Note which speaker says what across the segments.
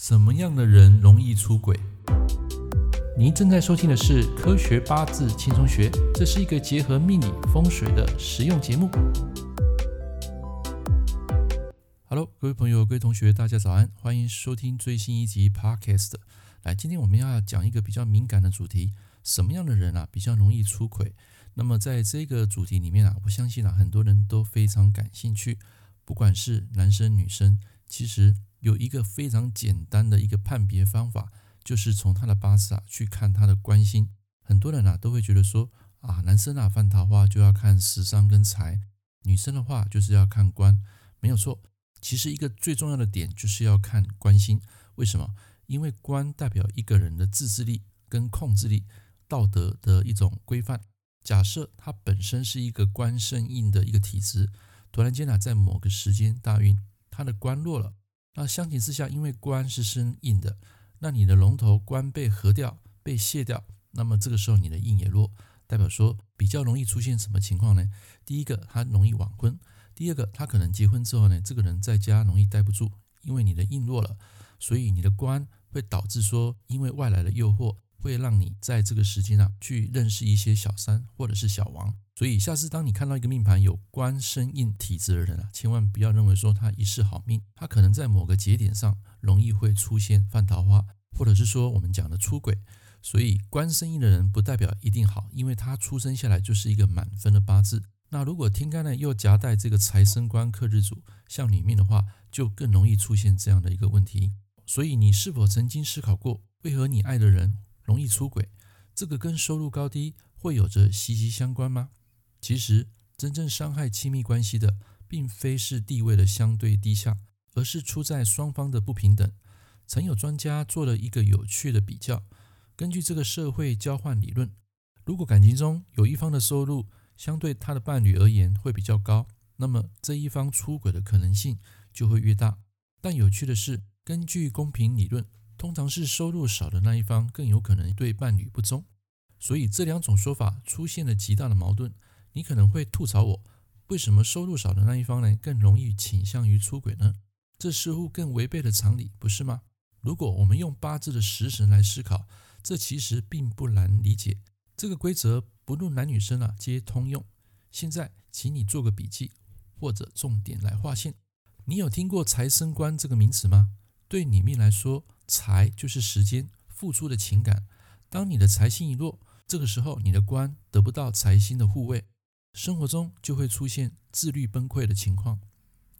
Speaker 1: 什么样的人容易出轨？您正在收听的是《科学八字轻松学》，这是一个结合命理风水的实用节目。Hello，各位朋友、各位同学，大家早安，欢迎收听最新一集 Podcast。来，今天我们要讲一个比较敏感的主题：什么样的人啊比较容易出轨？那么在这个主题里面啊，我相信啊很多人都非常感兴趣，不管是男生女生，其实。有一个非常简单的一个判别方法，就是从他的八字啊去看他的官星。很多人啊都会觉得说啊，男生啊犯桃花就要看食伤跟财，女生的话就是要看官，没有错。其实一个最重要的点就是要看官星。为什么？因为官代表一个人的自制力跟控制力、道德的一种规范。假设他本身是一个官生印的一个体质，突然间啊在某个时间大运，他的官落了。那相形之下，因为官是生印的，那你的龙头官被合掉、被卸掉，那么这个时候你的印也弱，代表说比较容易出现什么情况呢？第一个，他容易晚婚；第二个，他可能结婚之后呢，这个人在家容易待不住，因为你的印弱了，所以你的官会导致说，因为外来的诱惑。会让你在这个时间啊去认识一些小三或者是小王，所以下次当你看到一个命盘有官生印体质的人啊，千万不要认为说他一世好命，他可能在某个节点上容易会出现犯桃花，或者是说我们讲的出轨。所以官生印的人不代表一定好，因为他出生下来就是一个满分的八字。那如果天干呢又夹带这个财生官克日主，像里面的话，就更容易出现这样的一个问题。所以你是否曾经思考过，为何你爱的人容易出轨，这个跟收入高低会有着息息相关吗？其实，真正伤害亲密关系的，并非是地位的相对低下，而是出在双方的不平等。曾有专家做了一个有趣的比较，根据这个社会交换理论，如果感情中有一方的收入相对他的伴侣而言会比较高，那么这一方出轨的可能性就会越大。但有趣的是，根据公平理论。通常是收入少的那一方更有可能对伴侣不忠，所以这两种说法出现了极大的矛盾。你可能会吐槽我，为什么收入少的那一方呢更容易倾向于出轨呢？这似乎更违背了常理，不是吗？如果我们用八字的食神来思考，这其实并不难理解。这个规则不论男女生啊皆通用。现在，请你做个笔记或者重点来划线。你有听过财生官这个名词吗？对你命来说，财就是时间付出的情感。当你的财星一弱，这个时候你的官得不到财星的护卫，生活中就会出现自律崩溃的情况。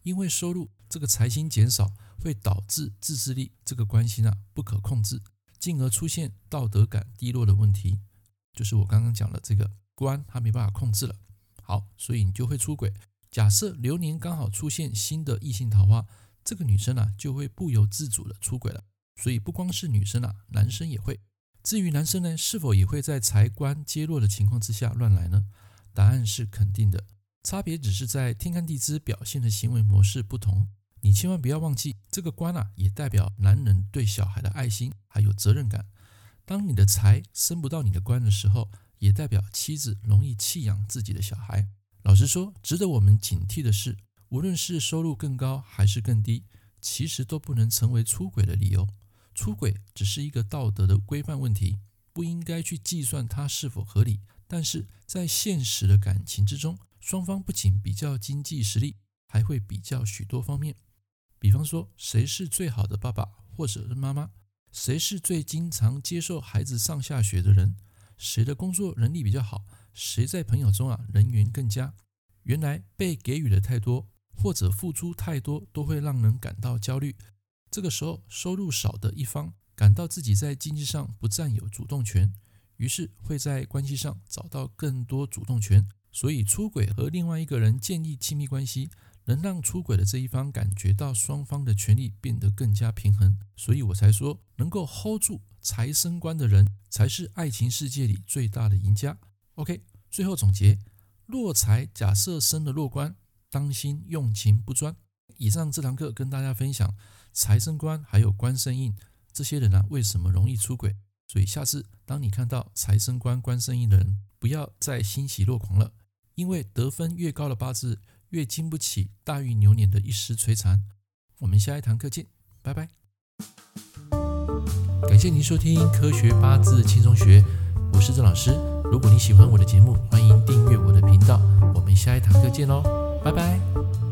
Speaker 1: 因为收入这个财星减少，会导致自制力这个关系呢不可控制，进而出现道德感低落的问题。就是我刚刚讲的这个官，它没办法控制了。好，所以你就会出轨。假设流年刚好出现新的异性桃花。这个女生啊，就会不由自主的出轨了。所以不光是女生啊，男生也会。至于男生呢，是否也会在财官皆弱的情况之下乱来呢？答案是肯定的。差别只是在天干地支表现的行为模式不同。你千万不要忘记，这个官啊，也代表男人对小孩的爱心还有责任感。当你的财升不到你的官的时候，也代表妻子容易弃养自己的小孩。老实说，值得我们警惕的是。无论是收入更高还是更低，其实都不能成为出轨的理由。出轨只是一个道德的规范问题，不应该去计算它是否合理。但是在现实的感情之中，双方不仅比较经济实力，还会比较许多方面。比方说，谁是最好的爸爸或者是妈妈？谁是最经常接受孩子上下学的人？谁的工作能力比较好？谁在朋友中啊人缘更佳？原来被给予的太多。或者付出太多都会让人感到焦虑。这个时候，收入少的一方感到自己在经济上不占有主动权，于是会在关系上找到更多主动权。所以，出轨和另外一个人建立亲密关系，能让出轨的这一方感觉到双方的权利变得更加平衡。所以我才说，能够 hold 住财生官的人，才是爱情世界里最大的赢家。OK，最后总结：弱财假设生了弱官。当心用情不专。以上这堂课跟大家分享财生官还有官生印这些人啊，为什么容易出轨？所以下次当你看到财生官、官生印的人，不要再欣喜若狂了，因为得分越高的八字越经不起大运流年的一时摧残。我们下一堂课见，拜拜。感谢您收听《科学八字轻松学》，我是郑老师。如果你喜欢我的节目，欢迎订阅我的频道。我们下一堂课见喽，拜拜。